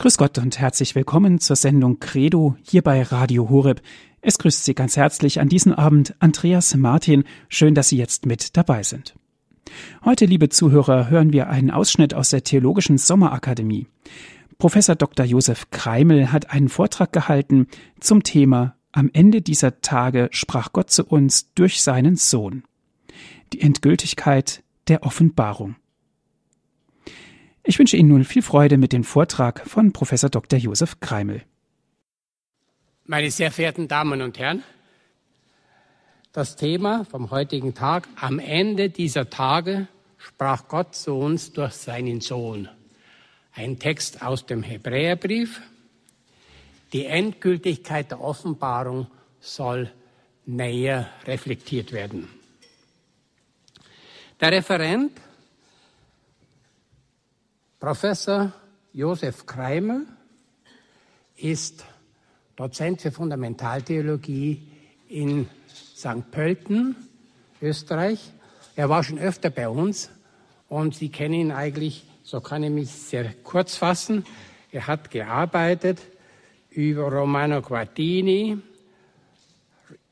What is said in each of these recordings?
Grüß Gott und herzlich willkommen zur Sendung Credo hier bei Radio Horeb. Es grüßt Sie ganz herzlich an diesem Abend Andreas Martin. Schön, dass Sie jetzt mit dabei sind. Heute, liebe Zuhörer, hören wir einen Ausschnitt aus der Theologischen Sommerakademie. Professor Dr. Josef Kreimel hat einen Vortrag gehalten zum Thema Am Ende dieser Tage sprach Gott zu uns durch seinen Sohn. Die Endgültigkeit der Offenbarung. Ich wünsche Ihnen nun viel Freude mit dem Vortrag von Professor Dr. Josef Kreimel. Meine sehr verehrten Damen und Herren, das Thema vom heutigen Tag, am Ende dieser Tage sprach Gott zu uns durch seinen Sohn. Ein Text aus dem Hebräerbrief. Die Endgültigkeit der Offenbarung soll näher reflektiert werden. Der Referent Professor Josef Kreimer ist Dozent für Fundamentaltheologie in St. Pölten, Österreich. Er war schon öfter bei uns und Sie kennen ihn eigentlich, so kann ich mich sehr kurz fassen. Er hat gearbeitet über Romano Guardini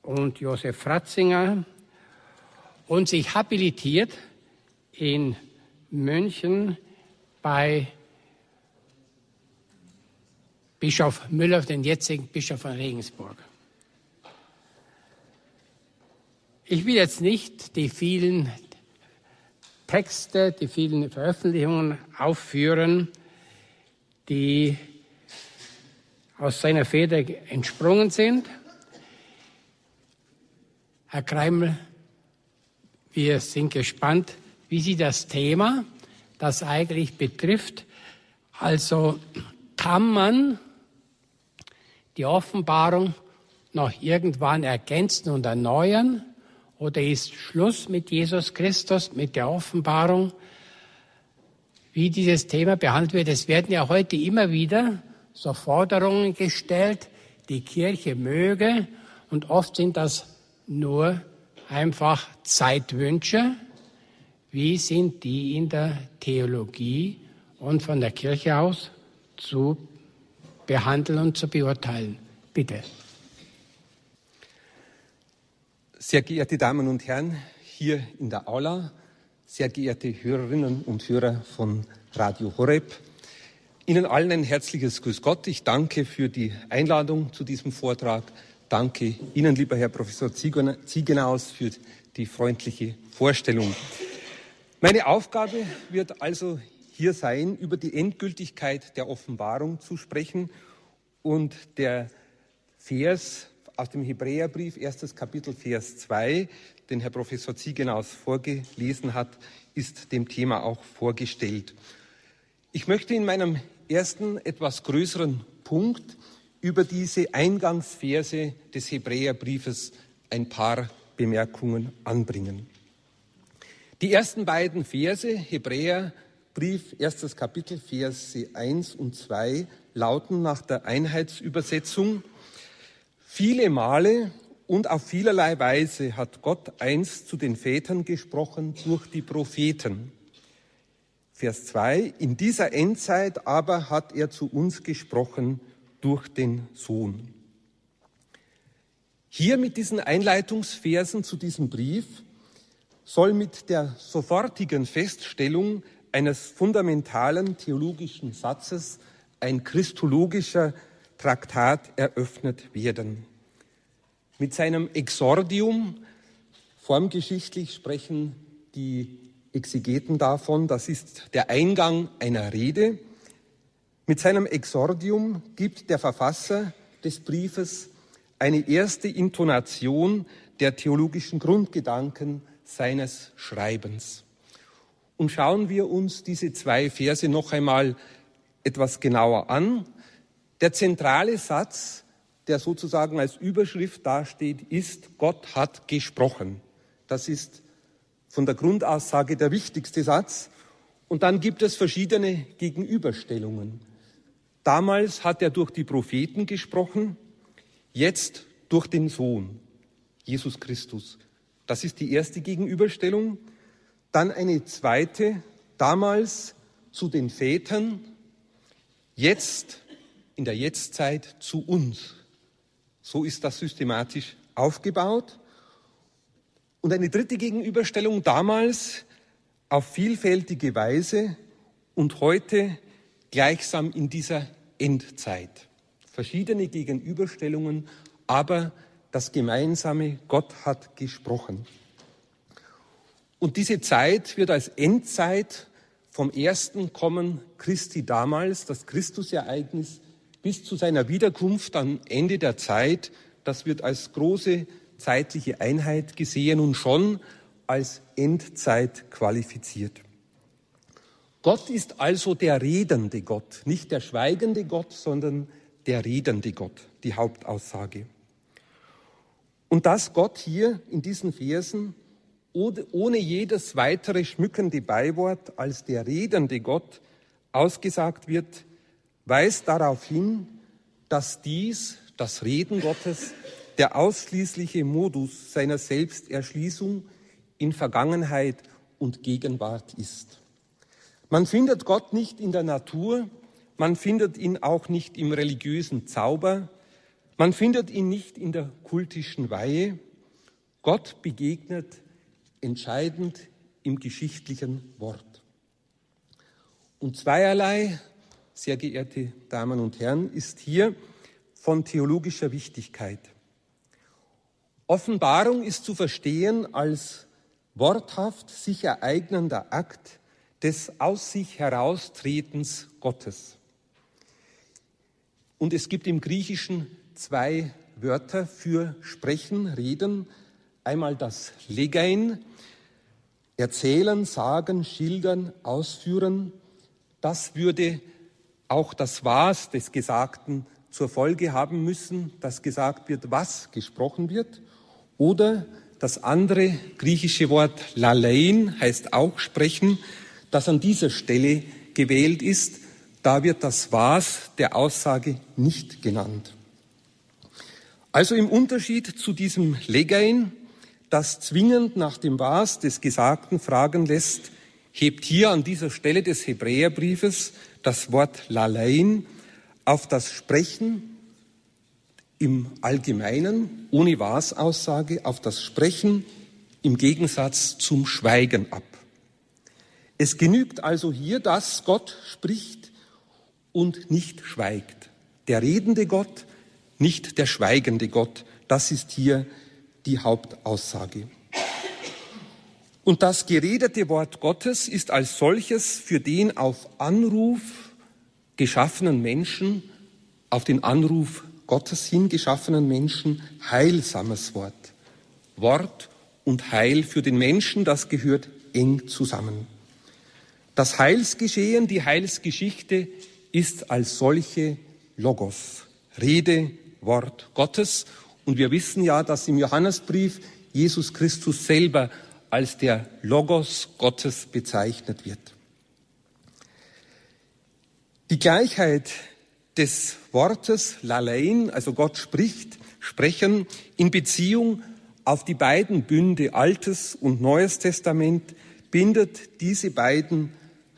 und Josef Ratzinger und sich habilitiert in München bei Bischof Müller, den jetzigen Bischof von Regensburg. Ich will jetzt nicht die vielen Texte, die vielen Veröffentlichungen aufführen, die aus seiner Feder entsprungen sind. Herr Kreimel, wir sind gespannt, wie Sie das Thema das eigentlich betrifft. Also kann man die Offenbarung noch irgendwann ergänzen und erneuern oder ist Schluss mit Jesus Christus, mit der Offenbarung? Wie dieses Thema behandelt wird, es werden ja heute immer wieder so Forderungen gestellt, die Kirche möge und oft sind das nur einfach Zeitwünsche, wie sind die in der Theologie und von der Kirche aus zu behandeln und zu beurteilen? Bitte. Sehr geehrte Damen und Herren, hier in der Aula, sehr geehrte Hörerinnen und Hörer von Radio Horeb, Ihnen allen ein herzliches Grüß Gott. Ich danke für die Einladung zu diesem Vortrag. Danke Ihnen, lieber Herr Professor Ziegenaus, für die freundliche Vorstellung. Meine Aufgabe wird also hier sein, über die Endgültigkeit der Offenbarung zu sprechen. Und der Vers aus dem Hebräerbrief, erstes Kapitel, Vers 2, den Herr Professor Ziegenaus vorgelesen hat, ist dem Thema auch vorgestellt. Ich möchte in meinem ersten etwas größeren Punkt über diese Eingangsverse des Hebräerbriefes ein paar Bemerkungen anbringen. Die ersten beiden Verse, Hebräerbrief, erstes Kapitel, Verse 1 und 2, lauten nach der Einheitsübersetzung, viele Male und auf vielerlei Weise hat Gott einst zu den Vätern gesprochen durch die Propheten. Vers 2, in dieser Endzeit aber hat er zu uns gesprochen durch den Sohn. Hier mit diesen Einleitungsversen zu diesem Brief soll mit der sofortigen Feststellung eines fundamentalen theologischen Satzes ein christologischer Traktat eröffnet werden. Mit seinem Exordium, formgeschichtlich sprechen die Exegeten davon, das ist der Eingang einer Rede. Mit seinem Exordium gibt der Verfasser des Briefes eine erste Intonation der theologischen Grundgedanken seines Schreibens. Und schauen wir uns diese zwei Verse noch einmal etwas genauer an. Der zentrale Satz, der sozusagen als Überschrift dasteht, ist, Gott hat gesprochen. Das ist von der Grundaussage der wichtigste Satz. Und dann gibt es verschiedene Gegenüberstellungen. Damals hat er durch die Propheten gesprochen, jetzt durch den Sohn, Jesus Christus. Das ist die erste Gegenüberstellung. Dann eine zweite, damals zu den Vätern, jetzt, in der Jetztzeit zu uns. So ist das systematisch aufgebaut. Und eine dritte Gegenüberstellung damals auf vielfältige Weise und heute gleichsam in dieser Endzeit. Verschiedene Gegenüberstellungen, aber das gemeinsame Gott hat gesprochen. Und diese Zeit wird als Endzeit vom ersten Kommen Christi damals, das Christusereignis, bis zu seiner Wiederkunft am Ende der Zeit, das wird als große zeitliche Einheit gesehen und schon als Endzeit qualifiziert. Gott ist also der redende Gott, nicht der schweigende Gott, sondern der redende Gott, die Hauptaussage. Und dass Gott hier in diesen Versen ohne jedes weitere schmückende Beiwort als der redende Gott ausgesagt wird, weist darauf hin, dass dies, das Reden Gottes, der ausschließliche Modus seiner Selbsterschließung in Vergangenheit und Gegenwart ist. Man findet Gott nicht in der Natur, man findet ihn auch nicht im religiösen Zauber, man findet ihn nicht in der kultischen Weihe. Gott begegnet entscheidend im geschichtlichen Wort. Und zweierlei, sehr geehrte Damen und Herren, ist hier von theologischer Wichtigkeit. Offenbarung ist zu verstehen als worthaft sich ereignender Akt des aus sich heraustretens Gottes. Und es gibt im Griechischen zwei Wörter für sprechen, reden. Einmal das Legein, erzählen, sagen, schildern, ausführen. Das würde auch das Was des Gesagten zur Folge haben müssen, dass gesagt wird, was gesprochen wird. Oder das andere griechische Wort lalein heißt auch sprechen, das an dieser Stelle gewählt ist. Da wird das Was der Aussage nicht genannt. Also im Unterschied zu diesem Legein, das zwingend nach dem Was des Gesagten fragen lässt, hebt hier an dieser Stelle des Hebräerbriefes das Wort lalein auf das Sprechen im Allgemeinen, ohne Was-Aussage, auf das Sprechen im Gegensatz zum Schweigen ab. Es genügt also hier, dass Gott spricht und nicht schweigt. Der redende Gott, nicht der schweigende Gott. Das ist hier die Hauptaussage. Und das geredete Wort Gottes ist als solches für den auf Anruf geschaffenen Menschen, auf den Anruf Gottes hin geschaffenen Menschen heilsames Wort. Wort und Heil für den Menschen, das gehört eng zusammen. Das Heilsgeschehen, die Heilsgeschichte ist als solche Logos, Rede, Wort Gottes. Und wir wissen ja, dass im Johannesbrief Jesus Christus selber als der Logos Gottes bezeichnet wird. Die Gleichheit des Wortes Lalein, also Gott spricht, sprechen, in Beziehung auf die beiden Bünde Altes und Neues Testament bindet diese beiden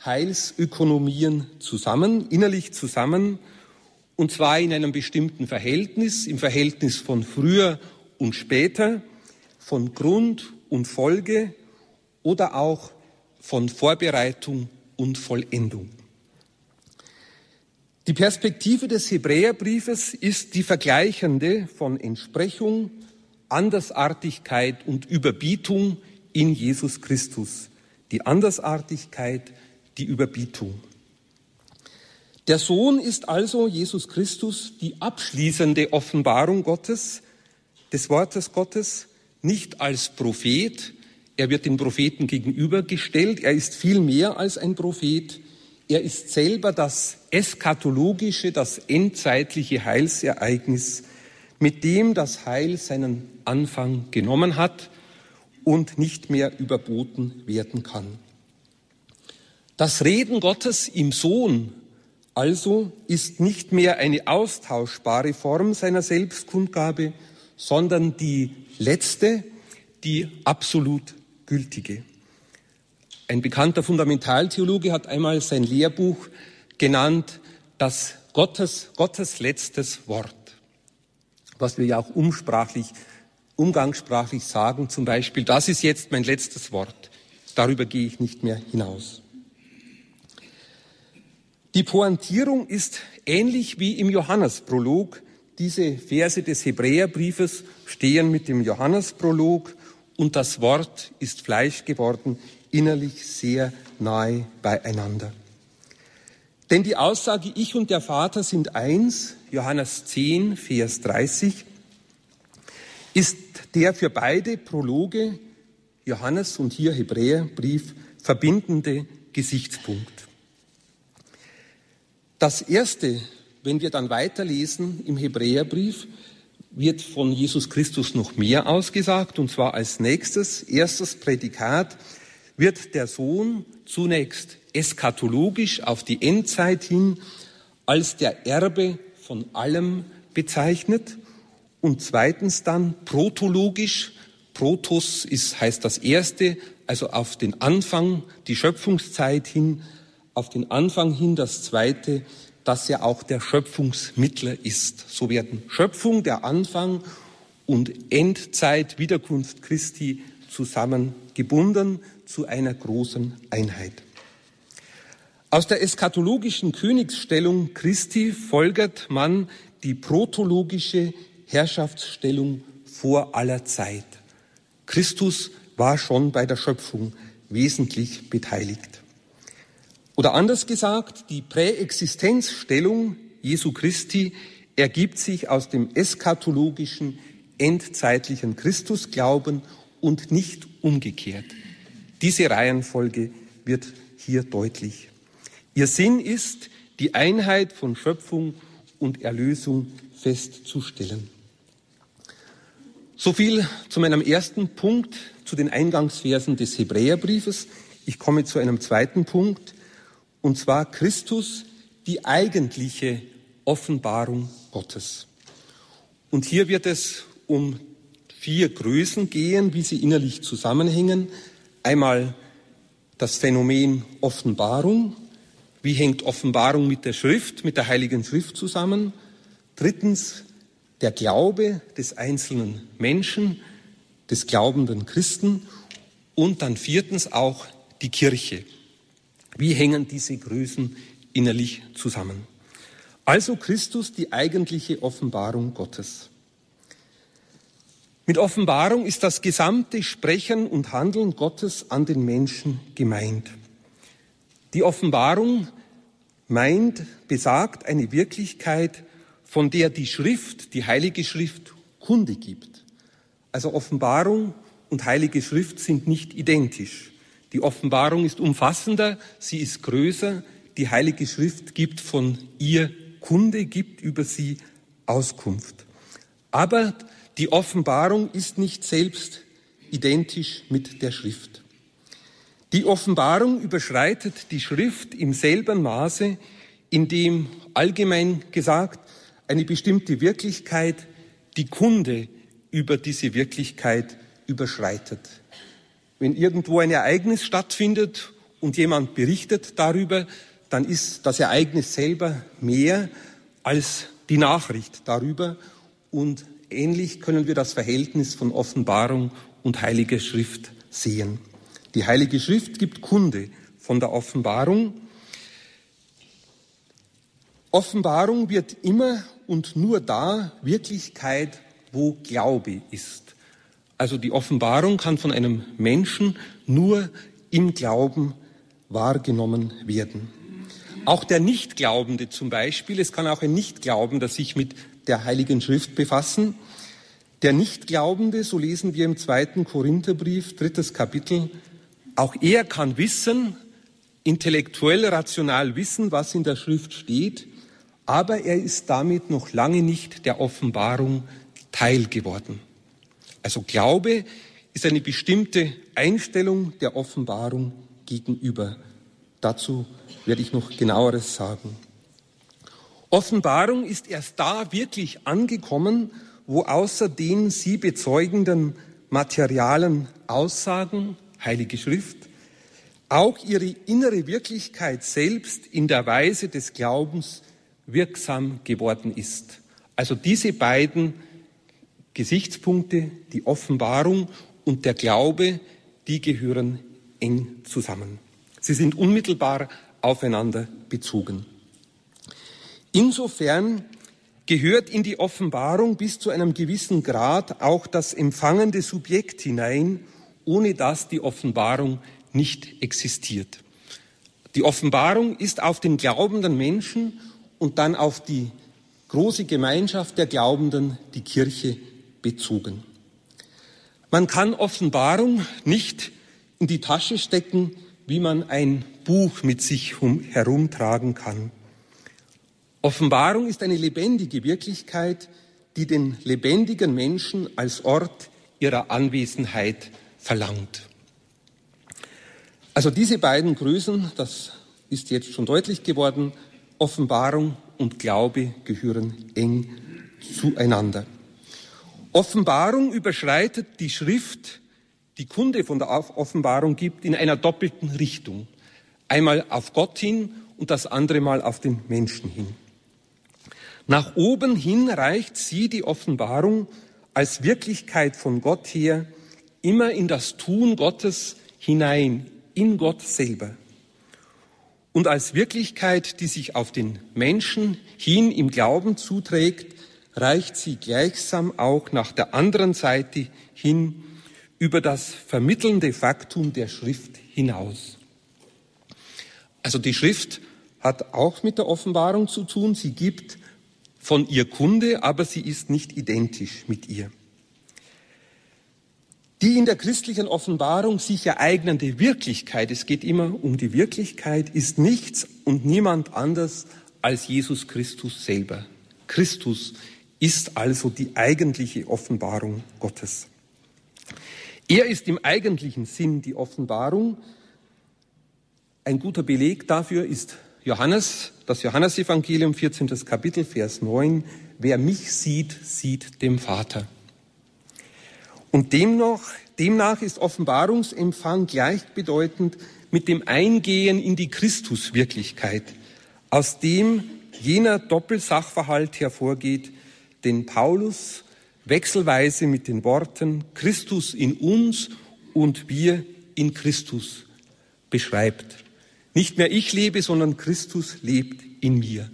Heilsökonomien zusammen, innerlich zusammen, und zwar in einem bestimmten Verhältnis, im Verhältnis von früher und später, von Grund und Folge oder auch von Vorbereitung und Vollendung. Die Perspektive des Hebräerbriefes ist die vergleichende von Entsprechung, Andersartigkeit und Überbietung in Jesus Christus. Die Andersartigkeit die Überbietung. Der Sohn ist also Jesus Christus die abschließende Offenbarung Gottes, des Wortes Gottes, nicht als Prophet. Er wird den Propheten gegenübergestellt. Er ist viel mehr als ein Prophet. Er ist selber das eschatologische, das endzeitliche Heilsereignis, mit dem das Heil seinen Anfang genommen hat und nicht mehr überboten werden kann. Das Reden Gottes im Sohn also ist nicht mehr eine austauschbare Form seiner Selbstkundgabe, sondern die letzte, die absolut gültige. Ein bekannter Fundamentaltheologe hat einmal sein Lehrbuch genannt, das Gottes, Gottes letztes Wort, was wir ja auch umsprachlich, umgangssprachlich sagen, zum Beispiel, das ist jetzt mein letztes Wort, darüber gehe ich nicht mehr hinaus. Die Pointierung ist ähnlich wie im Johannesprolog. Diese Verse des Hebräerbriefes stehen mit dem Johannesprolog und das Wort ist Fleisch geworden, innerlich sehr nahe beieinander. Denn die Aussage, ich und der Vater sind eins, Johannes 10, Vers 30, ist der für beide Prologe, Johannes und hier Hebräerbrief, verbindende Gesichtspunkt. Das erste, wenn wir dann weiterlesen im Hebräerbrief, wird von Jesus Christus noch mehr ausgesagt, und zwar als nächstes, erstes Prädikat, wird der Sohn zunächst eschatologisch auf die Endzeit hin als der Erbe von allem bezeichnet und zweitens dann protologisch, Protos ist, heißt das Erste, also auf den Anfang, die Schöpfungszeit hin, auf den Anfang hin das Zweite, dass er auch der Schöpfungsmittler ist. So werden Schöpfung, der Anfang und Endzeit, Wiederkunft Christi zusammengebunden zu einer großen Einheit. Aus der eschatologischen Königsstellung Christi folgert man die protologische Herrschaftsstellung vor aller Zeit. Christus war schon bei der Schöpfung wesentlich beteiligt. Oder anders gesagt, die Präexistenzstellung Jesu Christi ergibt sich aus dem eschatologischen, endzeitlichen Christusglauben und nicht umgekehrt. Diese Reihenfolge wird hier deutlich. Ihr Sinn ist, die Einheit von Schöpfung und Erlösung festzustellen. So viel zu meinem ersten Punkt, zu den Eingangsversen des Hebräerbriefes. Ich komme zu einem zweiten Punkt, und zwar Christus, die eigentliche Offenbarung Gottes. Und hier wird es um vier Größen gehen, wie sie innerlich zusammenhängen. Einmal das Phänomen Offenbarung. Wie hängt Offenbarung mit der Schrift, mit der Heiligen Schrift zusammen? Drittens der Glaube des einzelnen Menschen, des glaubenden Christen. Und dann viertens auch die Kirche. Wie hängen diese Größen innerlich zusammen? Also Christus, die eigentliche Offenbarung Gottes. Mit Offenbarung ist das gesamte Sprechen und Handeln Gottes an den Menschen gemeint. Die Offenbarung meint, besagt eine Wirklichkeit, von der die Schrift, die Heilige Schrift, Kunde gibt. Also Offenbarung und Heilige Schrift sind nicht identisch. Die Offenbarung ist umfassender, sie ist größer. Die Heilige Schrift gibt von ihr Kunde, gibt über sie Auskunft. Aber die Offenbarung ist nicht selbst identisch mit der Schrift. Die Offenbarung überschreitet die Schrift im selben Maße, in dem allgemein gesagt eine bestimmte Wirklichkeit die Kunde über diese Wirklichkeit überschreitet. Wenn irgendwo ein Ereignis stattfindet und jemand berichtet darüber, dann ist das Ereignis selber mehr als die Nachricht darüber. Und ähnlich können wir das Verhältnis von Offenbarung und Heiliger Schrift sehen. Die Heilige Schrift gibt Kunde von der Offenbarung. Offenbarung wird immer und nur da Wirklichkeit, wo Glaube ist. Also die Offenbarung kann von einem Menschen nur im Glauben wahrgenommen werden. Auch der Nichtglaubende zum Beispiel, es kann auch ein Nichtglaubender sich mit der Heiligen Schrift befassen. Der Nichtglaubende, so lesen wir im zweiten Korintherbrief, drittes Kapitel, auch er kann wissen, intellektuell, rational wissen, was in der Schrift steht, aber er ist damit noch lange nicht der Offenbarung teil geworden. Also Glaube ist eine bestimmte Einstellung der Offenbarung gegenüber. Dazu werde ich noch genaueres sagen. Offenbarung ist erst da wirklich angekommen, wo außer den sie bezeugenden materialen Aussagen, Heilige Schrift, auch ihre innere Wirklichkeit selbst in der Weise des Glaubens wirksam geworden ist. Also diese beiden Gesichtspunkte, die Offenbarung und der Glaube, die gehören eng zusammen. Sie sind unmittelbar aufeinander bezogen. Insofern gehört in die Offenbarung bis zu einem gewissen Grad auch das empfangende Subjekt hinein, ohne dass die Offenbarung nicht existiert. Die Offenbarung ist auf den glaubenden Menschen und dann auf die große Gemeinschaft der Glaubenden, die Kirche, bezogen. Man kann Offenbarung nicht in die Tasche stecken, wie man ein Buch mit sich herumtragen kann. Offenbarung ist eine lebendige Wirklichkeit, die den lebendigen Menschen als Ort ihrer Anwesenheit verlangt. Also diese beiden Größen, das ist jetzt schon deutlich geworden, Offenbarung und Glaube gehören eng zueinander. Offenbarung überschreitet die Schrift, die Kunde von der Offenbarung gibt, in einer doppelten Richtung. Einmal auf Gott hin und das andere Mal auf den Menschen hin. Nach oben hin reicht sie, die Offenbarung, als Wirklichkeit von Gott her, immer in das Tun Gottes hinein, in Gott selber. Und als Wirklichkeit, die sich auf den Menschen hin im Glauben zuträgt, reicht sie gleichsam auch nach der anderen Seite hin über das vermittelnde Faktum der Schrift hinaus. Also die Schrift hat auch mit der Offenbarung zu tun. Sie gibt von ihr Kunde, aber sie ist nicht identisch mit ihr. Die in der christlichen Offenbarung sich ereignende Wirklichkeit, es geht immer um die Wirklichkeit, ist nichts und niemand anders als Jesus Christus selber. Christus ist also die eigentliche Offenbarung Gottes. Er ist im eigentlichen Sinn die Offenbarung. Ein guter Beleg dafür ist Johannes, das Johannesevangelium 14. Kapitel, Vers 9. Wer mich sieht, sieht dem Vater. Und demnach, demnach ist Offenbarungsempfang gleichbedeutend mit dem Eingehen in die Christuswirklichkeit, aus dem jener Doppelsachverhalt hervorgeht, den Paulus wechselweise mit den Worten Christus in uns und wir in Christus beschreibt. Nicht mehr ich lebe, sondern Christus lebt in mir.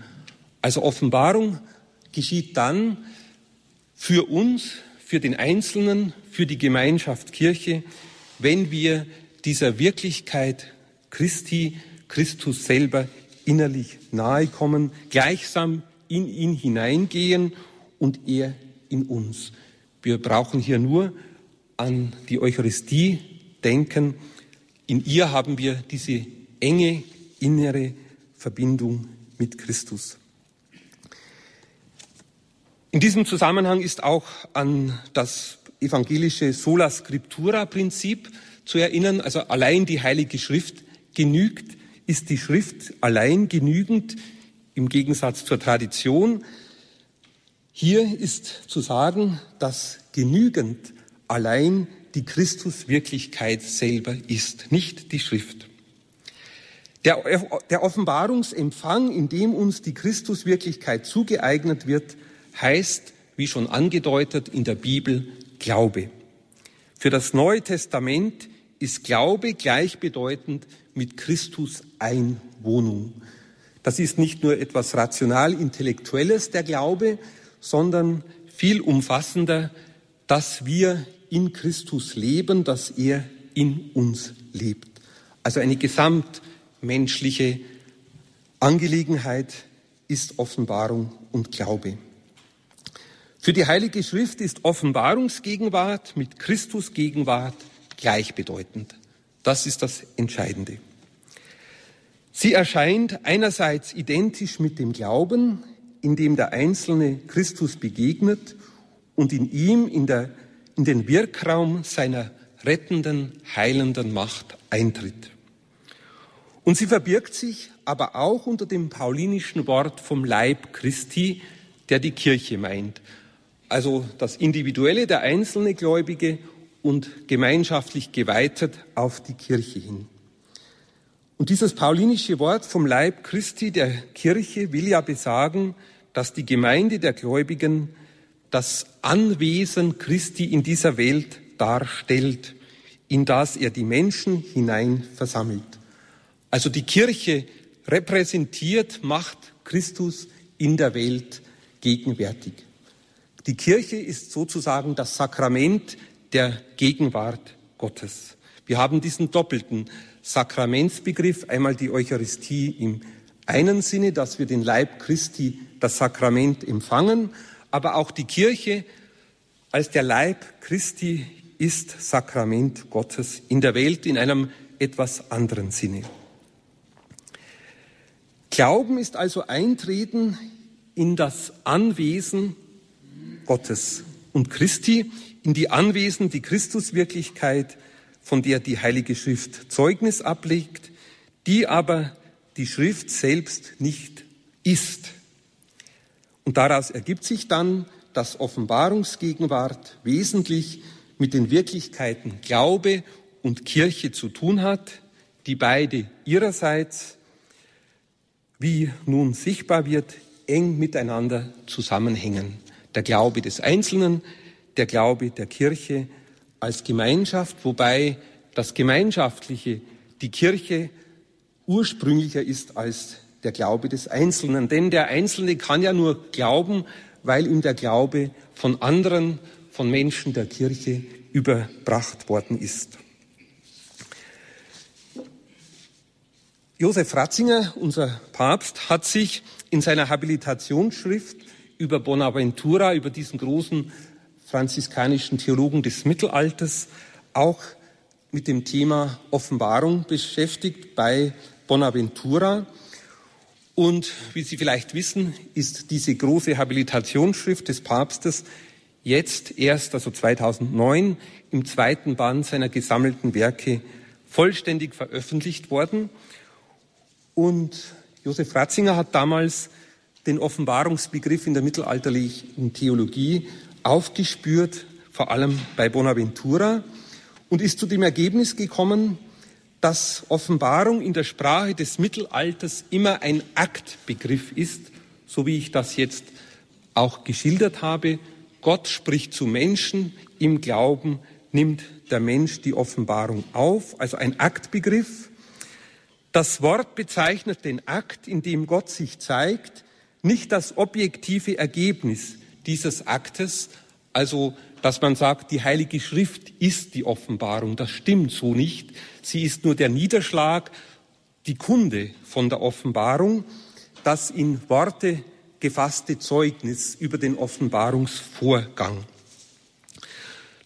Also Offenbarung geschieht dann für uns, für den Einzelnen, für die Gemeinschaft Kirche, wenn wir dieser Wirklichkeit Christi, Christus selber innerlich nahe kommen, gleichsam in ihn hineingehen und er in uns. Wir brauchen hier nur an die Eucharistie denken. In ihr haben wir diese enge innere Verbindung mit Christus. In diesem Zusammenhang ist auch an das evangelische Sola Scriptura Prinzip zu erinnern, also allein die Heilige Schrift genügt, ist die Schrift allein genügend im Gegensatz zur Tradition. Hier ist zu sagen, dass genügend allein die Christuswirklichkeit selber ist, nicht die Schrift. Der, der Offenbarungsempfang, in dem uns die Christuswirklichkeit zugeeignet wird, heißt, wie schon angedeutet in der Bibel, Glaube. Für das Neue Testament ist Glaube gleichbedeutend mit Christus Einwohnung. Das ist nicht nur etwas rational-intellektuelles, der Glaube, sondern viel umfassender, dass wir in Christus leben, dass er in uns lebt. Also eine gesamtmenschliche Angelegenheit ist Offenbarung und Glaube. Für die Heilige Schrift ist Offenbarungsgegenwart mit Christusgegenwart gleichbedeutend. Das ist das Entscheidende. Sie erscheint einerseits identisch mit dem Glauben, in dem der Einzelne Christus begegnet und in ihm in, der, in den Wirkraum seiner rettenden, heilenden Macht eintritt. Und sie verbirgt sich aber auch unter dem paulinischen Wort vom Leib Christi, der die Kirche meint also das Individuelle, der einzelne Gläubige und gemeinschaftlich geweitet auf die Kirche hin. Und dieses paulinische Wort vom Leib Christi der Kirche will ja besagen, dass die Gemeinde der Gläubigen das Anwesen Christi in dieser Welt darstellt, in das er die Menschen hinein versammelt. Also die Kirche repräsentiert, macht Christus in der Welt gegenwärtig. Die Kirche ist sozusagen das Sakrament der Gegenwart Gottes. Wir haben diesen doppelten Sakramentsbegriff, einmal die Eucharistie im einen Sinne, dass wir den Leib Christi, das Sakrament empfangen, aber auch die Kirche als der Leib Christi ist Sakrament Gottes in der Welt in einem etwas anderen Sinne. Glauben ist also Eintreten in das Anwesen Gottes und Christi, in die Anwesen, die Christuswirklichkeit, von der die Heilige Schrift Zeugnis ablegt, die aber die Schrift selbst nicht ist. Und daraus ergibt sich dann, dass Offenbarungsgegenwart wesentlich mit den Wirklichkeiten Glaube und Kirche zu tun hat, die beide ihrerseits, wie nun sichtbar wird, eng miteinander zusammenhängen. Der Glaube des Einzelnen, der Glaube der Kirche als Gemeinschaft, wobei das Gemeinschaftliche, die Kirche ursprünglicher ist als der Glaube des Einzelnen. Denn der Einzelne kann ja nur glauben, weil ihm der Glaube von anderen, von Menschen der Kirche überbracht worden ist. Josef Ratzinger, unser Papst, hat sich in seiner Habilitationsschrift über Bonaventura, über diesen großen franziskanischen Theologen des Mittelalters, auch mit dem Thema Offenbarung beschäftigt bei Bonaventura. Und wie Sie vielleicht wissen, ist diese große Habilitationsschrift des Papstes jetzt erst, also 2009, im zweiten Band seiner gesammelten Werke vollständig veröffentlicht worden. Und Josef Ratzinger hat damals den Offenbarungsbegriff in der mittelalterlichen Theologie aufgespürt, vor allem bei Bonaventura, und ist zu dem Ergebnis gekommen, dass Offenbarung in der Sprache des Mittelalters immer ein Aktbegriff ist, so wie ich das jetzt auch geschildert habe. Gott spricht zu Menschen, im Glauben nimmt der Mensch die Offenbarung auf, also ein Aktbegriff. Das Wort bezeichnet den Akt, in dem Gott sich zeigt, nicht das objektive Ergebnis dieses Aktes, also dass man sagt, die Heilige Schrift ist die Offenbarung. Das stimmt so nicht. Sie ist nur der Niederschlag, die Kunde von der Offenbarung, das in Worte gefasste Zeugnis über den Offenbarungsvorgang.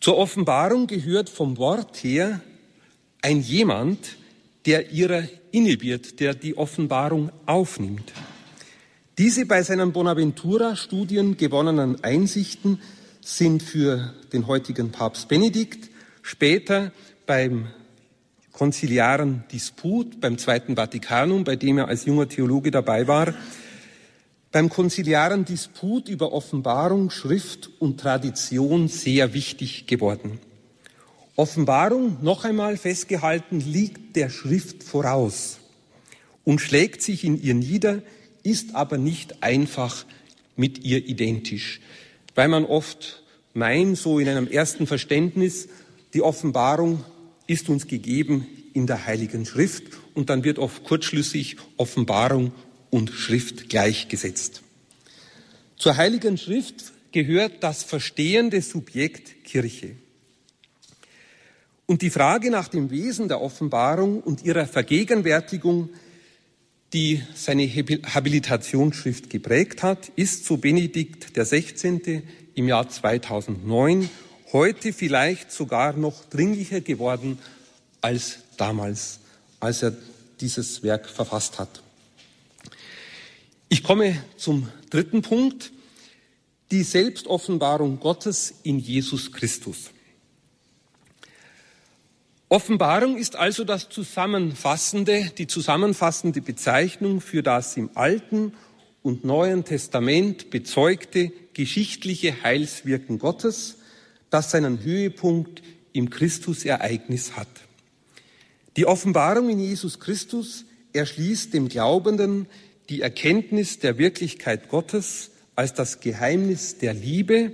Zur Offenbarung gehört vom Wort her ein jemand, der ihrer inne wird, der die Offenbarung aufnimmt. Diese bei seinen Bonaventura-Studien gewonnenen Einsichten sind für den heutigen Papst Benedikt, später beim konziliaren Disput, beim Zweiten Vatikanum, bei dem er als junger Theologe dabei war, beim konziliaren Disput über Offenbarung, Schrift und Tradition sehr wichtig geworden. Offenbarung, noch einmal festgehalten, liegt der Schrift voraus und schlägt sich in ihr nieder, ist aber nicht einfach mit ihr identisch weil man oft meint, so in einem ersten Verständnis, die Offenbarung ist uns gegeben in der Heiligen Schrift und dann wird oft kurzschlüssig Offenbarung und Schrift gleichgesetzt. Zur Heiligen Schrift gehört das verstehende Subjekt Kirche. Und die Frage nach dem Wesen der Offenbarung und ihrer Vergegenwärtigung die seine Habilitationsschrift geprägt hat, ist, so Benedikt 16. im Jahr 2009 heute vielleicht sogar noch dringlicher geworden als damals, als er dieses Werk verfasst hat. Ich komme zum dritten Punkt, die Selbstoffenbarung Gottes in Jesus Christus. Offenbarung ist also das zusammenfassende, die zusammenfassende Bezeichnung für das im Alten und Neuen Testament bezeugte geschichtliche Heilswirken Gottes, das seinen Höhepunkt im Christusereignis hat. Die Offenbarung in Jesus Christus erschließt dem Glaubenden die Erkenntnis der Wirklichkeit Gottes als das Geheimnis der Liebe,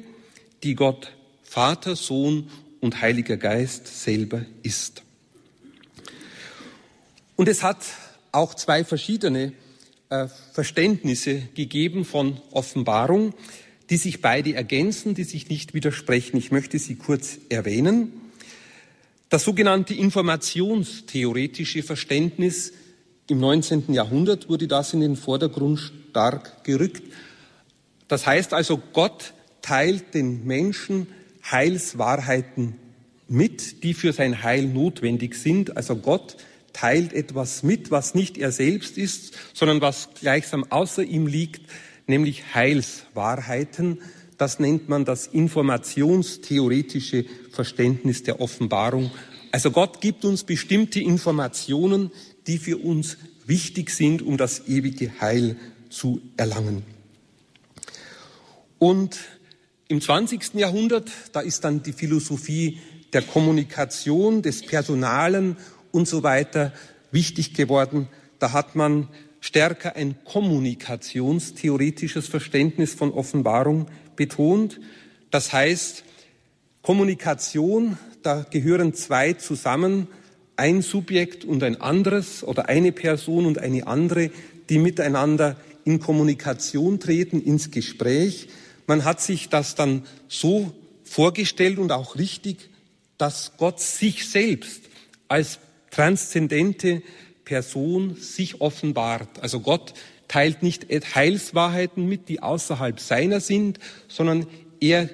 die Gott Vater, Sohn und Heiliger Geist selber ist. Und es hat auch zwei verschiedene äh, Verständnisse gegeben von Offenbarung, die sich beide ergänzen, die sich nicht widersprechen. Ich möchte sie kurz erwähnen. Das sogenannte informationstheoretische Verständnis im 19. Jahrhundert wurde das in den Vordergrund stark gerückt. Das heißt also, Gott teilt den Menschen Heilswahrheiten mit, die für sein Heil notwendig sind. Also Gott teilt etwas mit, was nicht er selbst ist, sondern was gleichsam außer ihm liegt, nämlich Heilswahrheiten. Das nennt man das informationstheoretische Verständnis der Offenbarung. Also Gott gibt uns bestimmte Informationen, die für uns wichtig sind, um das ewige Heil zu erlangen. Und im 20. Jahrhundert, da ist dann die Philosophie der Kommunikation, des Personalen und so weiter wichtig geworden. Da hat man stärker ein kommunikationstheoretisches Verständnis von Offenbarung betont. Das heißt, Kommunikation, da gehören zwei zusammen, ein Subjekt und ein anderes oder eine Person und eine andere, die miteinander in Kommunikation treten, ins Gespräch. Man hat sich das dann so vorgestellt und auch richtig, dass Gott sich selbst als transzendente Person sich offenbart. Also Gott teilt nicht Heilswahrheiten mit, die außerhalb seiner sind, sondern er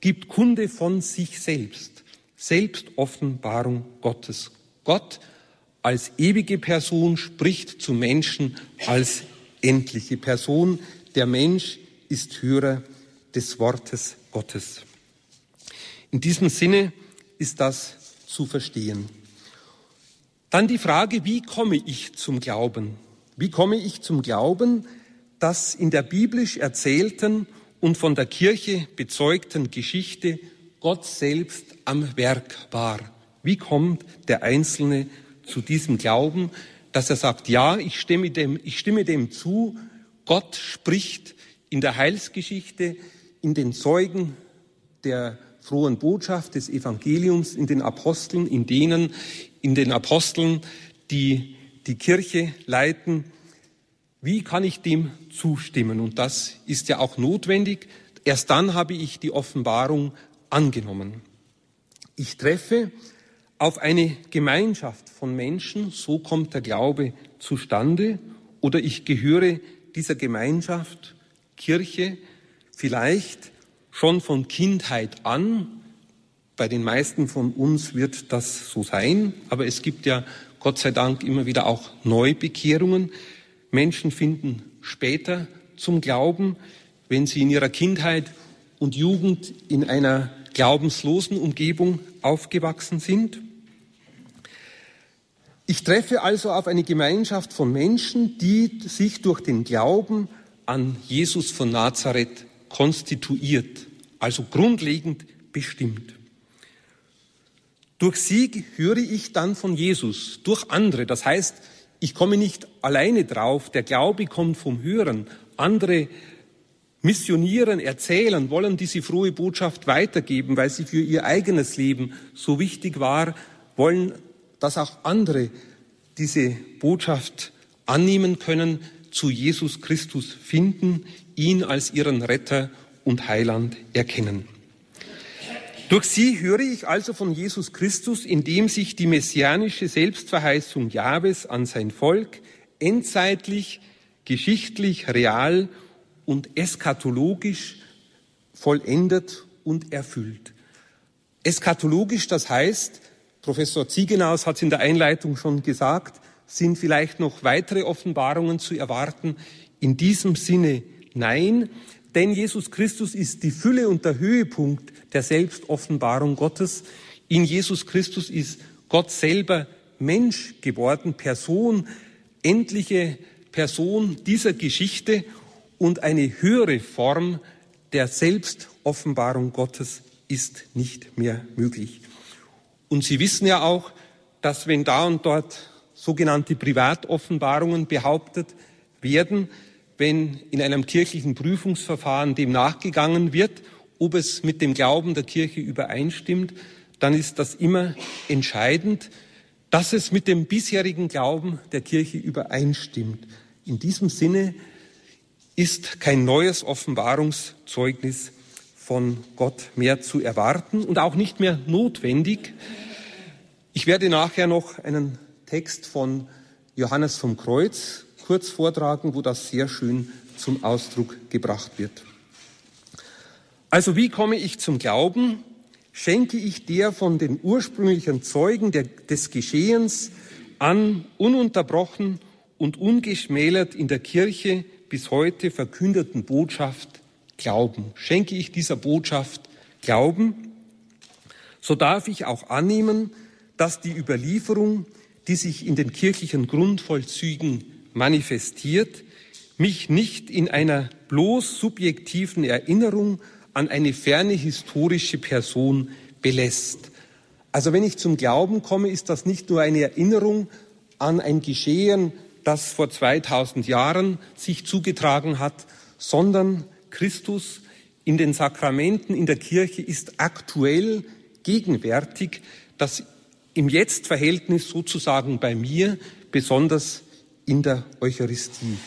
gibt Kunde von sich selbst. Selbstoffenbarung Gottes. Gott als ewige Person spricht zu Menschen als endliche Person. Der Mensch ist Hörer des Wortes Gottes. In diesem Sinne ist das zu verstehen. Dann die Frage, wie komme ich zum Glauben? Wie komme ich zum Glauben, dass in der biblisch erzählten und von der Kirche bezeugten Geschichte Gott selbst am Werk war? Wie kommt der Einzelne zu diesem Glauben, dass er sagt, ja, ich stimme dem, ich stimme dem zu, Gott spricht in der Heilsgeschichte, in den Zeugen der frohen Botschaft des Evangeliums, in den Aposteln, in denen, in den Aposteln, die die Kirche leiten. Wie kann ich dem zustimmen? Und das ist ja auch notwendig. Erst dann habe ich die Offenbarung angenommen. Ich treffe auf eine Gemeinschaft von Menschen, so kommt der Glaube zustande, oder ich gehöre dieser Gemeinschaft, Kirche, vielleicht schon von Kindheit an. Bei den meisten von uns wird das so sein, aber es gibt ja Gott sei Dank immer wieder auch Neubekehrungen. Menschen finden später zum Glauben, wenn sie in ihrer Kindheit und Jugend in einer glaubenslosen Umgebung aufgewachsen sind. Ich treffe also auf eine Gemeinschaft von Menschen, die sich durch den Glauben an Jesus von Nazareth konstituiert, also grundlegend bestimmt. Durch sie höre ich dann von Jesus, durch andere. Das heißt, ich komme nicht alleine drauf. Der Glaube kommt vom Hören. Andere missionieren, erzählen, wollen diese frohe Botschaft weitergeben, weil sie für ihr eigenes Leben so wichtig war, wollen dass auch andere diese Botschaft annehmen können, zu Jesus Christus finden, ihn als ihren Retter und Heiland erkennen. Durch sie höre ich also von Jesus Christus, indem sich die messianische Selbstverheißung Jahwes an sein Volk endzeitlich, geschichtlich, real und eskatologisch vollendet und erfüllt. Eskatologisch, das heißt, Professor Ziegenaus hat es in der Einleitung schon gesagt, sind vielleicht noch weitere Offenbarungen zu erwarten. In diesem Sinne nein, denn Jesus Christus ist die Fülle und der Höhepunkt der Selbstoffenbarung Gottes. In Jesus Christus ist Gott selber Mensch geworden, Person, endliche Person dieser Geschichte und eine höhere Form der Selbstoffenbarung Gottes ist nicht mehr möglich. Und Sie wissen ja auch, dass wenn da und dort sogenannte Privatoffenbarungen behauptet werden, wenn in einem kirchlichen Prüfungsverfahren dem nachgegangen wird, ob es mit dem Glauben der Kirche übereinstimmt, dann ist das immer entscheidend, dass es mit dem bisherigen Glauben der Kirche übereinstimmt. In diesem Sinne ist kein neues Offenbarungszeugnis von Gott mehr zu erwarten und auch nicht mehr notwendig. Ich werde nachher noch einen Text von Johannes vom Kreuz kurz vortragen, wo das sehr schön zum Ausdruck gebracht wird. Also wie komme ich zum Glauben? Schenke ich der von den ursprünglichen Zeugen der, des Geschehens an, ununterbrochen und ungeschmälert in der Kirche bis heute verkündeten Botschaft Glauben. Schenke ich dieser Botschaft Glauben, so darf ich auch annehmen, dass die Überlieferung, die sich in den kirchlichen Grundvollzügen manifestiert, mich nicht in einer bloß subjektiven Erinnerung an eine ferne historische Person belässt. Also wenn ich zum Glauben komme, ist das nicht nur eine Erinnerung an ein Geschehen, das vor 2000 Jahren sich zugetragen hat, sondern Christus in den Sakramenten in der Kirche ist aktuell gegenwärtig, das im Jetzt-Verhältnis sozusagen bei mir, besonders in der Eucharistie.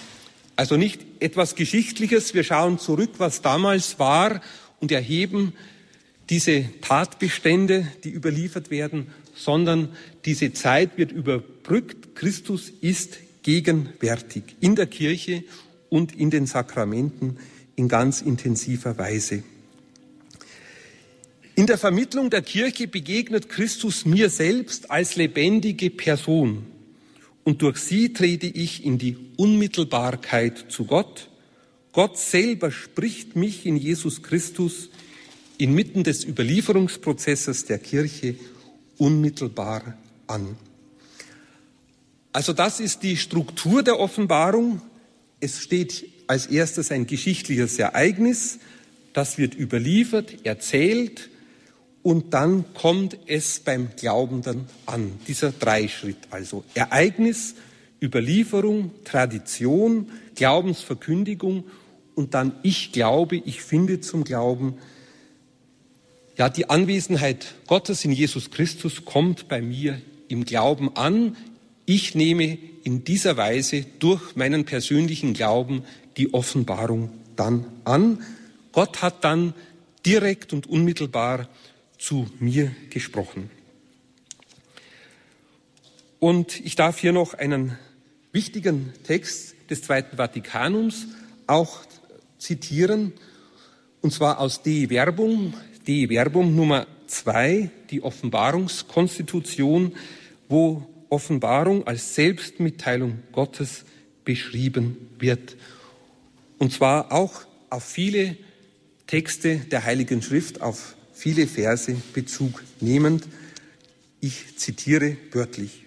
Also nicht etwas Geschichtliches, wir schauen zurück, was damals war und erheben diese Tatbestände, die überliefert werden, sondern diese Zeit wird überbrückt. Christus ist gegenwärtig in der Kirche und in den Sakramenten in ganz intensiver Weise. In der Vermittlung der Kirche begegnet Christus mir selbst als lebendige Person und durch sie trete ich in die Unmittelbarkeit zu Gott. Gott selber spricht mich in Jesus Christus inmitten des Überlieferungsprozesses der Kirche unmittelbar an. Also das ist die Struktur der Offenbarung. Es steht als erstes ein geschichtliches Ereignis, das wird überliefert, erzählt und dann kommt es beim Glaubenden an. Dieser Dreischritt also. Ereignis, Überlieferung, Tradition, Glaubensverkündigung und dann ich glaube, ich finde zum Glauben. Ja, die Anwesenheit Gottes in Jesus Christus kommt bei mir im Glauben an. Ich nehme in dieser Weise durch meinen persönlichen Glauben die Offenbarung dann an. Gott hat dann direkt und unmittelbar zu mir gesprochen. Und ich darf hier noch einen wichtigen Text des Zweiten Vatikanums auch zitieren, und zwar aus De Verbum, De Verbum Nummer zwei, die Offenbarungskonstitution, wo Offenbarung als Selbstmitteilung Gottes beschrieben wird. Und zwar auch auf viele Texte der Heiligen Schrift, auf viele Verse Bezug nehmend. Ich zitiere wörtlich.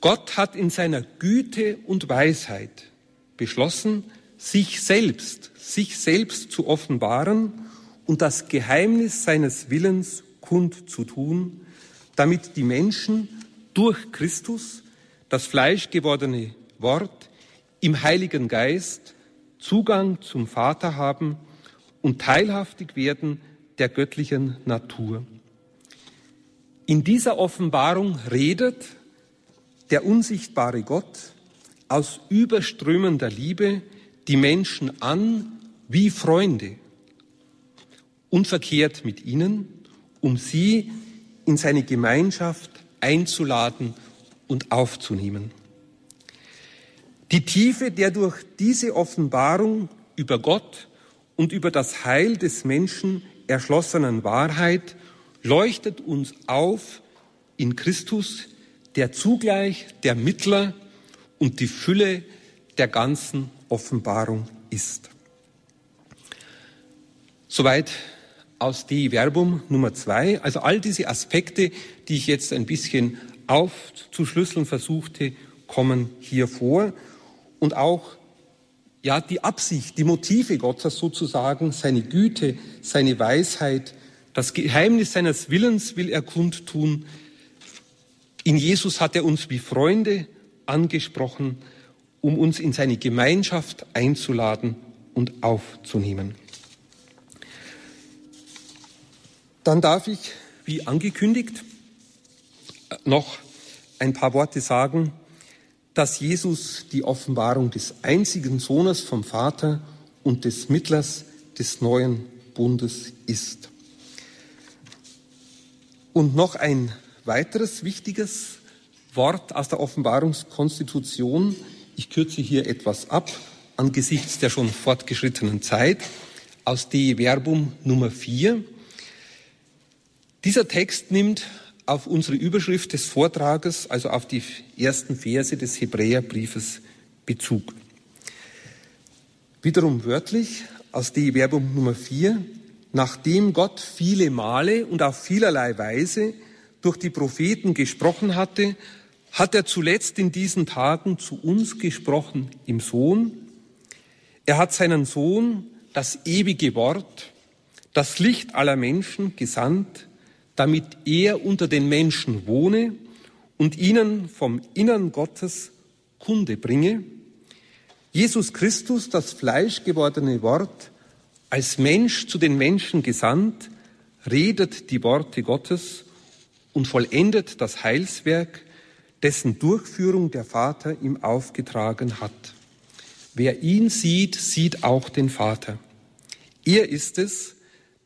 Gott hat in seiner Güte und Weisheit beschlossen, sich selbst, sich selbst zu offenbaren und das Geheimnis seines Willens kundzutun, damit die Menschen durch Christus, das fleischgewordene Wort, im Heiligen Geist Zugang zum Vater haben und teilhaftig werden der göttlichen Natur. In dieser Offenbarung redet der unsichtbare Gott aus überströmender Liebe die Menschen an wie Freunde und verkehrt mit ihnen, um sie in seine Gemeinschaft einzuladen und aufzunehmen. Die Tiefe der durch diese Offenbarung über Gott und über das Heil des Menschen erschlossenen Wahrheit leuchtet uns auf in Christus, der zugleich der Mittler und die Fülle der ganzen Offenbarung ist. Soweit aus die Verbum Nummer zwei. Also all diese Aspekte, die ich jetzt ein bisschen aufzuschlüsseln versuchte, kommen hier vor und auch ja die Absicht, die Motive Gottes sozusagen, seine Güte, seine Weisheit, das Geheimnis seines Willens will er kundtun. In Jesus hat er uns wie Freunde angesprochen, um uns in seine Gemeinschaft einzuladen und aufzunehmen. Dann darf ich, wie angekündigt, noch ein paar Worte sagen, dass Jesus die Offenbarung des einzigen Sohnes vom Vater und des Mittlers des neuen Bundes ist. Und noch ein weiteres wichtiges Wort aus der Offenbarungskonstitution. Ich kürze hier etwas ab angesichts der schon fortgeschrittenen Zeit aus De Verbum Nummer 4. Dieser Text nimmt auf unsere Überschrift des Vortrages, also auf die ersten Verse des Hebräerbriefes Bezug. Wiederum wörtlich aus De Verbum Nummer 4, nachdem Gott viele Male und auf vielerlei Weise durch die Propheten gesprochen hatte, hat er zuletzt in diesen Tagen zu uns gesprochen im Sohn. Er hat seinen Sohn, das ewige Wort, das Licht aller Menschen gesandt, damit er unter den Menschen wohne und ihnen vom Innern Gottes Kunde bringe. Jesus Christus, das fleischgewordene Wort, als Mensch zu den Menschen gesandt, redet die Worte Gottes und vollendet das Heilswerk, dessen Durchführung der Vater ihm aufgetragen hat. Wer ihn sieht, sieht auch den Vater. Er ist es,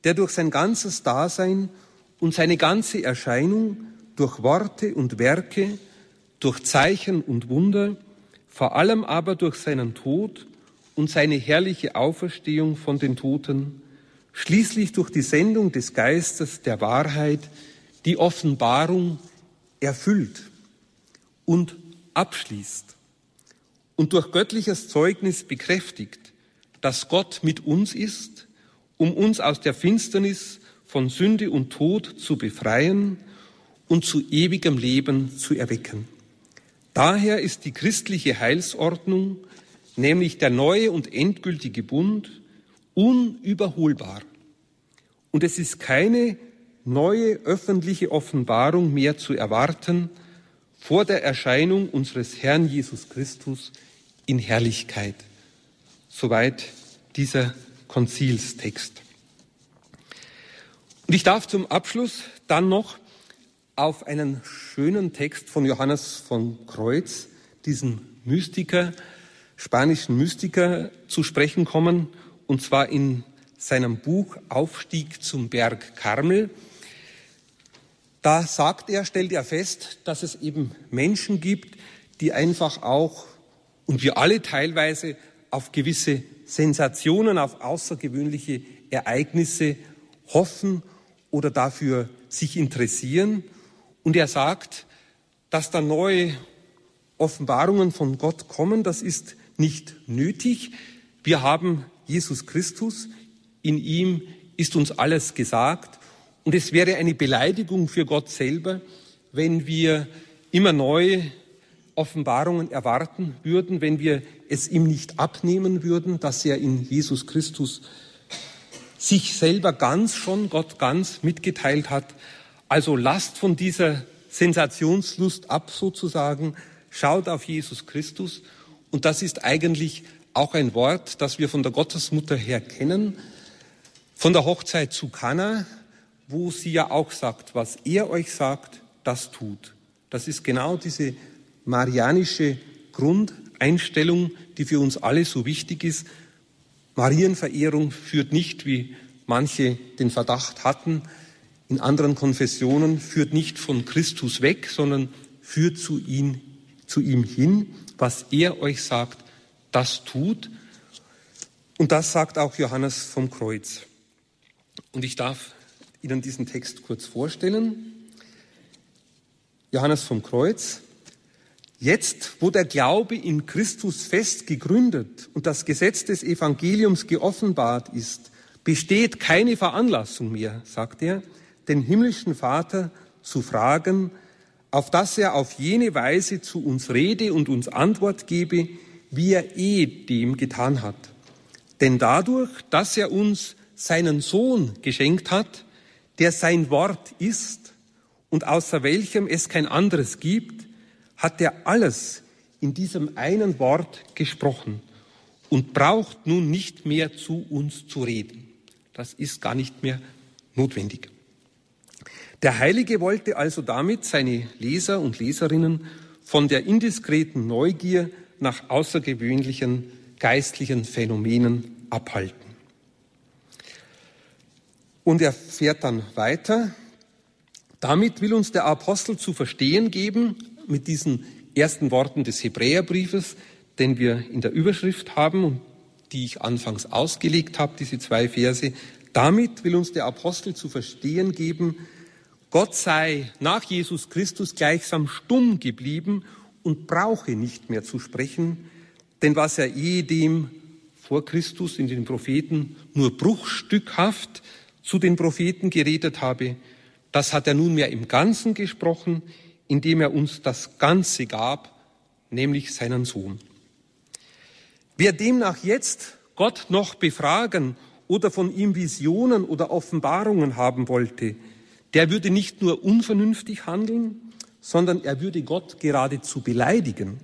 der durch sein ganzes Dasein und seine ganze Erscheinung durch Worte und Werke, durch Zeichen und Wunder, vor allem aber durch seinen Tod und seine herrliche Auferstehung von den Toten, schließlich durch die Sendung des Geistes der Wahrheit, die Offenbarung erfüllt und abschließt und durch göttliches Zeugnis bekräftigt, dass Gott mit uns ist, um uns aus der Finsternis von Sünde und Tod zu befreien und zu ewigem Leben zu erwecken. Daher ist die christliche Heilsordnung, nämlich der neue und endgültige Bund, unüberholbar. Und es ist keine neue öffentliche Offenbarung mehr zu erwarten vor der Erscheinung unseres Herrn Jesus Christus in Herrlichkeit. Soweit dieser Konzilstext. Und ich darf zum Abschluss dann noch auf einen schönen Text von Johannes von Kreuz, diesen Mystiker, spanischen Mystiker, zu sprechen kommen, und zwar in seinem Buch Aufstieg zum Berg Karmel. Da sagt er, stellt er fest, dass es eben Menschen gibt, die einfach auch, und wir alle teilweise, auf gewisse Sensationen, auf außergewöhnliche Ereignisse hoffen oder dafür sich interessieren. Und er sagt, dass da neue Offenbarungen von Gott kommen, das ist nicht nötig. Wir haben Jesus Christus, in ihm ist uns alles gesagt. Und es wäre eine Beleidigung für Gott selber, wenn wir immer neue Offenbarungen erwarten würden, wenn wir es ihm nicht abnehmen würden, dass er in Jesus Christus sich selber ganz schon, Gott ganz mitgeteilt hat. Also lasst von dieser Sensationslust ab sozusagen, schaut auf Jesus Christus. Und das ist eigentlich auch ein Wort, das wir von der Gottesmutter her kennen, von der Hochzeit zu Kana, wo sie ja auch sagt, was er euch sagt, das tut. Das ist genau diese marianische Grundeinstellung, die für uns alle so wichtig ist, Marienverehrung führt nicht, wie manche den Verdacht hatten, in anderen Konfessionen, führt nicht von Christus weg, sondern führt zu ihm, zu ihm hin. Was er euch sagt, das tut. Und das sagt auch Johannes vom Kreuz. Und ich darf Ihnen diesen Text kurz vorstellen. Johannes vom Kreuz, Jetzt, wo der Glaube in Christus fest gegründet und das Gesetz des Evangeliums geoffenbart ist, besteht keine Veranlassung mehr, sagt er, den himmlischen Vater zu fragen, auf dass er auf jene Weise zu uns rede und uns Antwort gebe, wie er eh dem getan hat. Denn dadurch, dass er uns seinen Sohn geschenkt hat, der sein Wort ist und außer welchem es kein anderes gibt, hat er alles in diesem einen Wort gesprochen und braucht nun nicht mehr zu uns zu reden. Das ist gar nicht mehr notwendig. Der Heilige wollte also damit seine Leser und Leserinnen von der indiskreten Neugier nach außergewöhnlichen geistlichen Phänomenen abhalten. Und er fährt dann weiter. Damit will uns der Apostel zu verstehen geben, mit diesen ersten Worten des Hebräerbriefes, den wir in der Überschrift haben und die ich anfangs ausgelegt habe, diese zwei Verse. Damit will uns der Apostel zu verstehen geben, Gott sei nach Jesus Christus gleichsam stumm geblieben und brauche nicht mehr zu sprechen, denn was er ehedem vor Christus in den Propheten nur bruchstückhaft zu den Propheten geredet habe, das hat er nunmehr im Ganzen gesprochen, indem er uns das Ganze gab, nämlich seinen Sohn. Wer demnach jetzt Gott noch befragen oder von ihm Visionen oder Offenbarungen haben wollte, der würde nicht nur unvernünftig handeln, sondern er würde Gott geradezu beleidigen,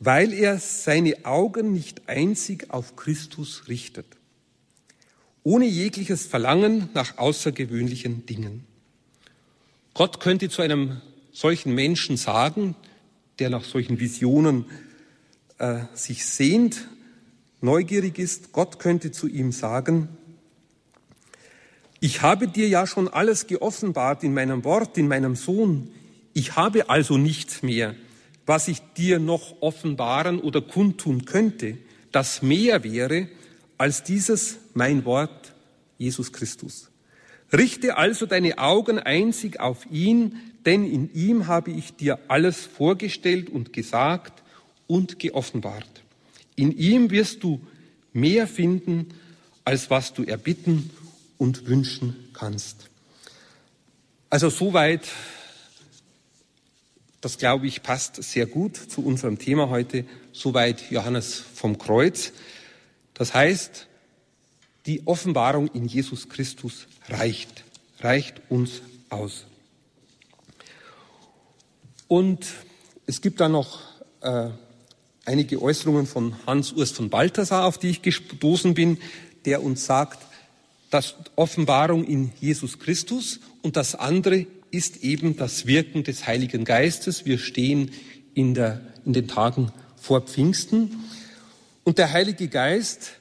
weil er seine Augen nicht einzig auf Christus richtet, ohne jegliches Verlangen nach außergewöhnlichen Dingen. Gott könnte zu einem solchen Menschen sagen, der nach solchen Visionen äh, sich sehnt, neugierig ist, Gott könnte zu ihm sagen, ich habe dir ja schon alles geoffenbart in meinem Wort, in meinem Sohn. Ich habe also nichts mehr, was ich dir noch offenbaren oder kundtun könnte, das mehr wäre als dieses mein Wort, Jesus Christus. Richte also deine Augen einzig auf ihn, denn in ihm habe ich dir alles vorgestellt und gesagt und geoffenbart. In ihm wirst du mehr finden, als was du erbitten und wünschen kannst. Also soweit, das glaube ich passt sehr gut zu unserem Thema heute, soweit Johannes vom Kreuz. Das heißt, die Offenbarung in Jesus Christus reicht, reicht uns aus. Und es gibt da noch äh, einige Äußerungen von Hans Urs von Balthasar, auf die ich gestoßen bin, der uns sagt, das Offenbarung in Jesus Christus und das andere ist eben das Wirken des Heiligen Geistes. Wir stehen in, der, in den Tagen vor Pfingsten und der Heilige Geist,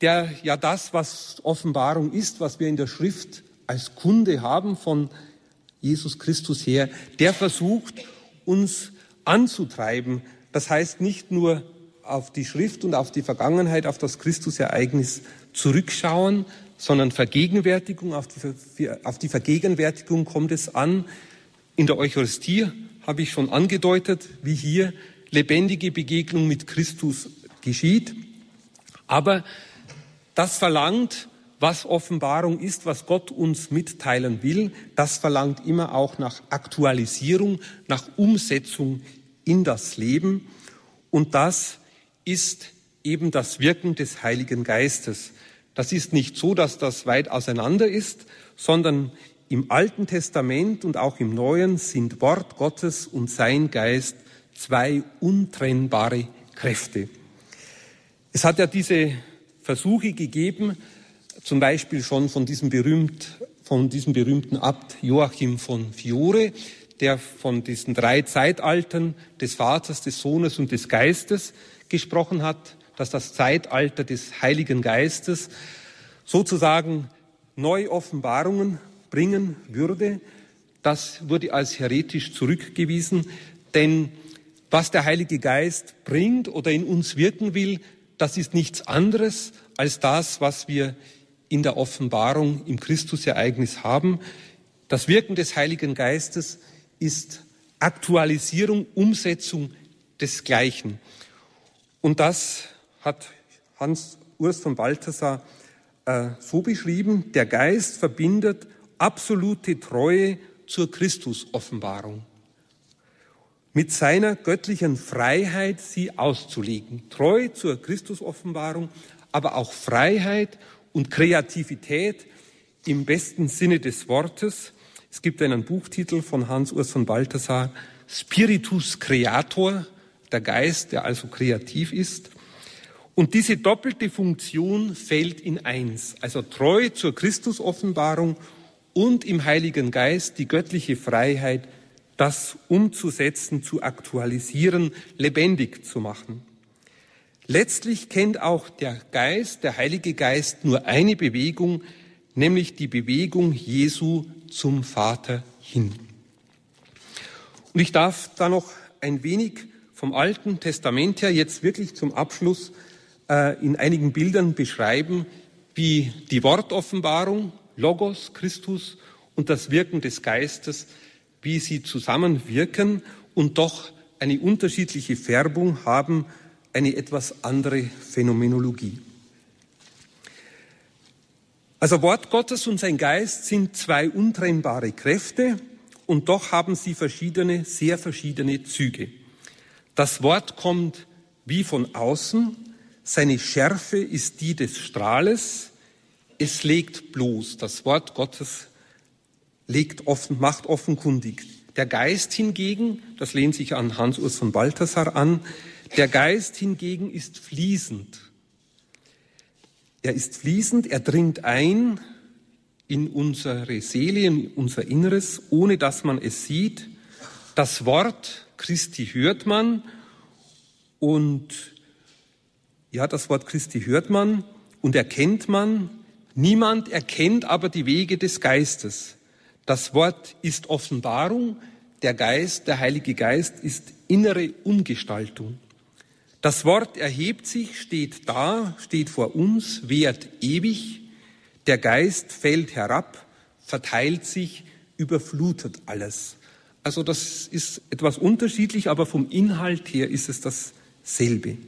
der ja das, was Offenbarung ist, was wir in der Schrift als Kunde haben von Jesus Christus her, der versucht, uns anzutreiben. Das heißt nicht nur auf die Schrift und auf die Vergangenheit, auf das Christusereignis zurückschauen, sondern Vergegenwärtigung, auf die, auf die Vergegenwärtigung kommt es an. In der Eucharistie habe ich schon angedeutet, wie hier lebendige Begegnung mit Christus geschieht. Aber das verlangt, was Offenbarung ist, was Gott uns mitteilen will, das verlangt immer auch nach Aktualisierung, nach Umsetzung in das Leben. Und das ist eben das Wirken des Heiligen Geistes. Das ist nicht so, dass das weit auseinander ist, sondern im Alten Testament und auch im Neuen sind Wort Gottes und sein Geist zwei untrennbare Kräfte. Es hat ja diese Versuche gegeben, zum Beispiel schon von diesem, berühmt, von diesem berühmten Abt Joachim von Fiore, der von diesen drei Zeitaltern des Vaters, des Sohnes und des Geistes gesprochen hat dass das Zeitalter des Heiligen Geistes sozusagen Neuoffenbarungen bringen würde. Das wurde als heretisch zurückgewiesen, denn was der Heilige Geist bringt oder in uns wirken will, das ist nichts anderes als das, was wir in der Offenbarung im Christusereignis haben. Das Wirken des Heiligen Geistes ist Aktualisierung, Umsetzung des Gleichen. Und das hat Hans Urs von Balthasar äh, so beschrieben, der Geist verbindet absolute Treue zur Christusoffenbarung. Mit seiner göttlichen Freiheit sie auszulegen. Treu zur Christusoffenbarung, aber auch Freiheit und Kreativität im besten Sinne des Wortes, Es gibt einen Buchtitel von Hans-Urs von Balthasar, Spiritus Creator, der Geist, der also kreativ ist. Und diese doppelte Funktion fällt in eins, also treu zur Christusoffenbarung und im Heiligen Geist die göttliche Freiheit, das umzusetzen, zu aktualisieren, lebendig zu machen. Letztlich kennt auch der Geist, der Heilige Geist, nur eine Bewegung, nämlich die Bewegung Jesu zum Vater hin. Und ich darf da noch ein wenig vom Alten Testament her jetzt wirklich zum Abschluss äh, in einigen Bildern beschreiben, wie die Wortoffenbarung, Logos, Christus und das Wirken des Geistes, wie sie zusammenwirken und doch eine unterschiedliche Färbung haben, eine etwas andere Phänomenologie. Also Wort Gottes und sein Geist sind zwei untrennbare Kräfte und doch haben sie verschiedene, sehr verschiedene Züge. Das Wort kommt wie von außen, seine Schärfe ist die des Strahles, es legt bloß, das Wort Gottes legt offen, macht offenkundig. Der Geist hingegen, das lehnt sich an Hans-Urs von Balthasar an, der Geist hingegen ist fließend. Er ist fließend, er dringt ein in unsere Seele, in unser Inneres, ohne dass man es sieht. Das Wort Christi hört man und ja, das Wort Christi hört man und erkennt man. Niemand erkennt aber die Wege des Geistes. Das Wort ist Offenbarung, der Geist, der Heilige Geist ist innere Umgestaltung. Das Wort erhebt sich, steht da, steht vor uns, währt ewig. Der Geist fällt herab, verteilt sich, überflutet alles. Also das ist etwas unterschiedlich, aber vom Inhalt her ist es dasselbe.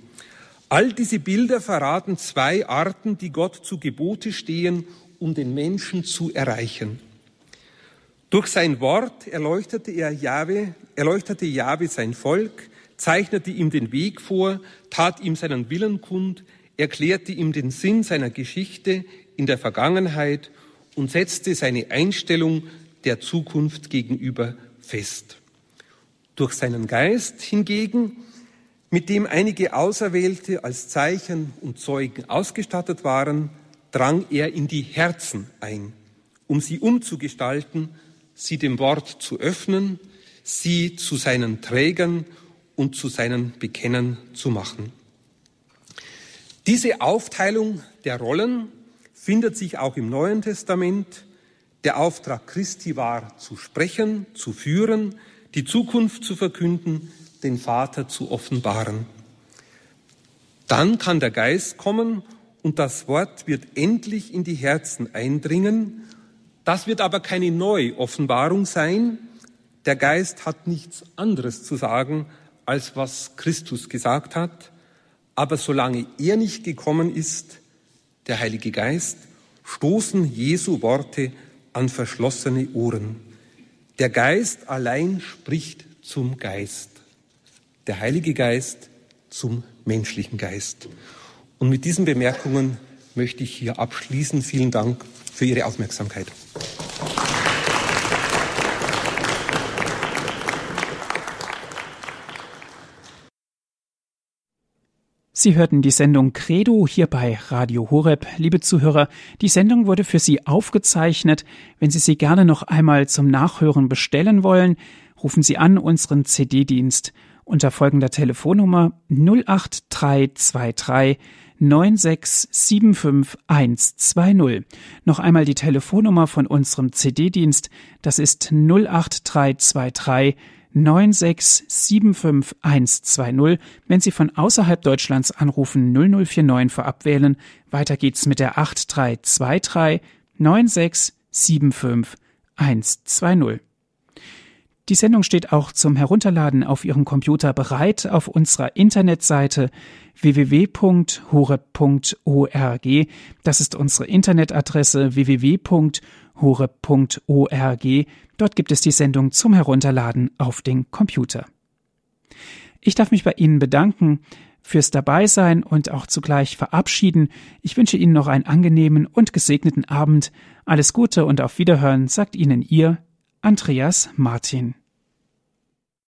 All diese Bilder verraten zwei Arten, die Gott zu Gebote stehen, um den Menschen zu erreichen. Durch sein Wort erleuchtete er Jahwe, erleuchtete Jahwe sein Volk, zeichnete ihm den Weg vor, tat ihm seinen Willen kund, erklärte ihm den Sinn seiner Geschichte in der Vergangenheit und setzte seine Einstellung der Zukunft gegenüber fest. Durch seinen Geist hingegen, mit dem einige Auserwählte als Zeichen und Zeugen ausgestattet waren, drang er in die Herzen ein, um sie umzugestalten, sie dem Wort zu öffnen, sie zu seinen Trägern und zu seinen Bekennern zu machen. Diese Aufteilung der Rollen findet sich auch im Neuen Testament. Der Auftrag Christi war zu sprechen, zu führen, die Zukunft zu verkünden, den Vater zu offenbaren. Dann kann der Geist kommen und das Wort wird endlich in die Herzen eindringen. Das wird aber keine Neuoffenbarung sein. Der Geist hat nichts anderes zu sagen als was Christus gesagt hat. Aber solange er nicht gekommen ist, der Heilige Geist, stoßen Jesu Worte an verschlossene Ohren. Der Geist allein spricht zum Geist. Der Heilige Geist zum menschlichen Geist. Und mit diesen Bemerkungen möchte ich hier abschließen. Vielen Dank für Ihre Aufmerksamkeit. Sie hörten die Sendung Credo hier bei Radio Horeb. Liebe Zuhörer, die Sendung wurde für Sie aufgezeichnet. Wenn Sie sie gerne noch einmal zum Nachhören bestellen wollen, rufen Sie an unseren CD-Dienst unter folgender Telefonnummer 08323 9675120. Noch einmal die Telefonnummer von unserem CD-Dienst. Das ist 08323 9675120. Wenn Sie von außerhalb Deutschlands anrufen, 0049 vorab wählen. Weiter geht's mit der 8323 9675120. Die Sendung steht auch zum Herunterladen auf Ihrem Computer bereit auf unserer Internetseite www.hore.org. Das ist unsere Internetadresse www.hore.org. Dort gibt es die Sendung zum Herunterladen auf den Computer. Ich darf mich bei Ihnen bedanken fürs Dabeisein und auch zugleich verabschieden. Ich wünsche Ihnen noch einen angenehmen und gesegneten Abend. Alles Gute und auf Wiederhören, sagt Ihnen Ihr Andreas Martin.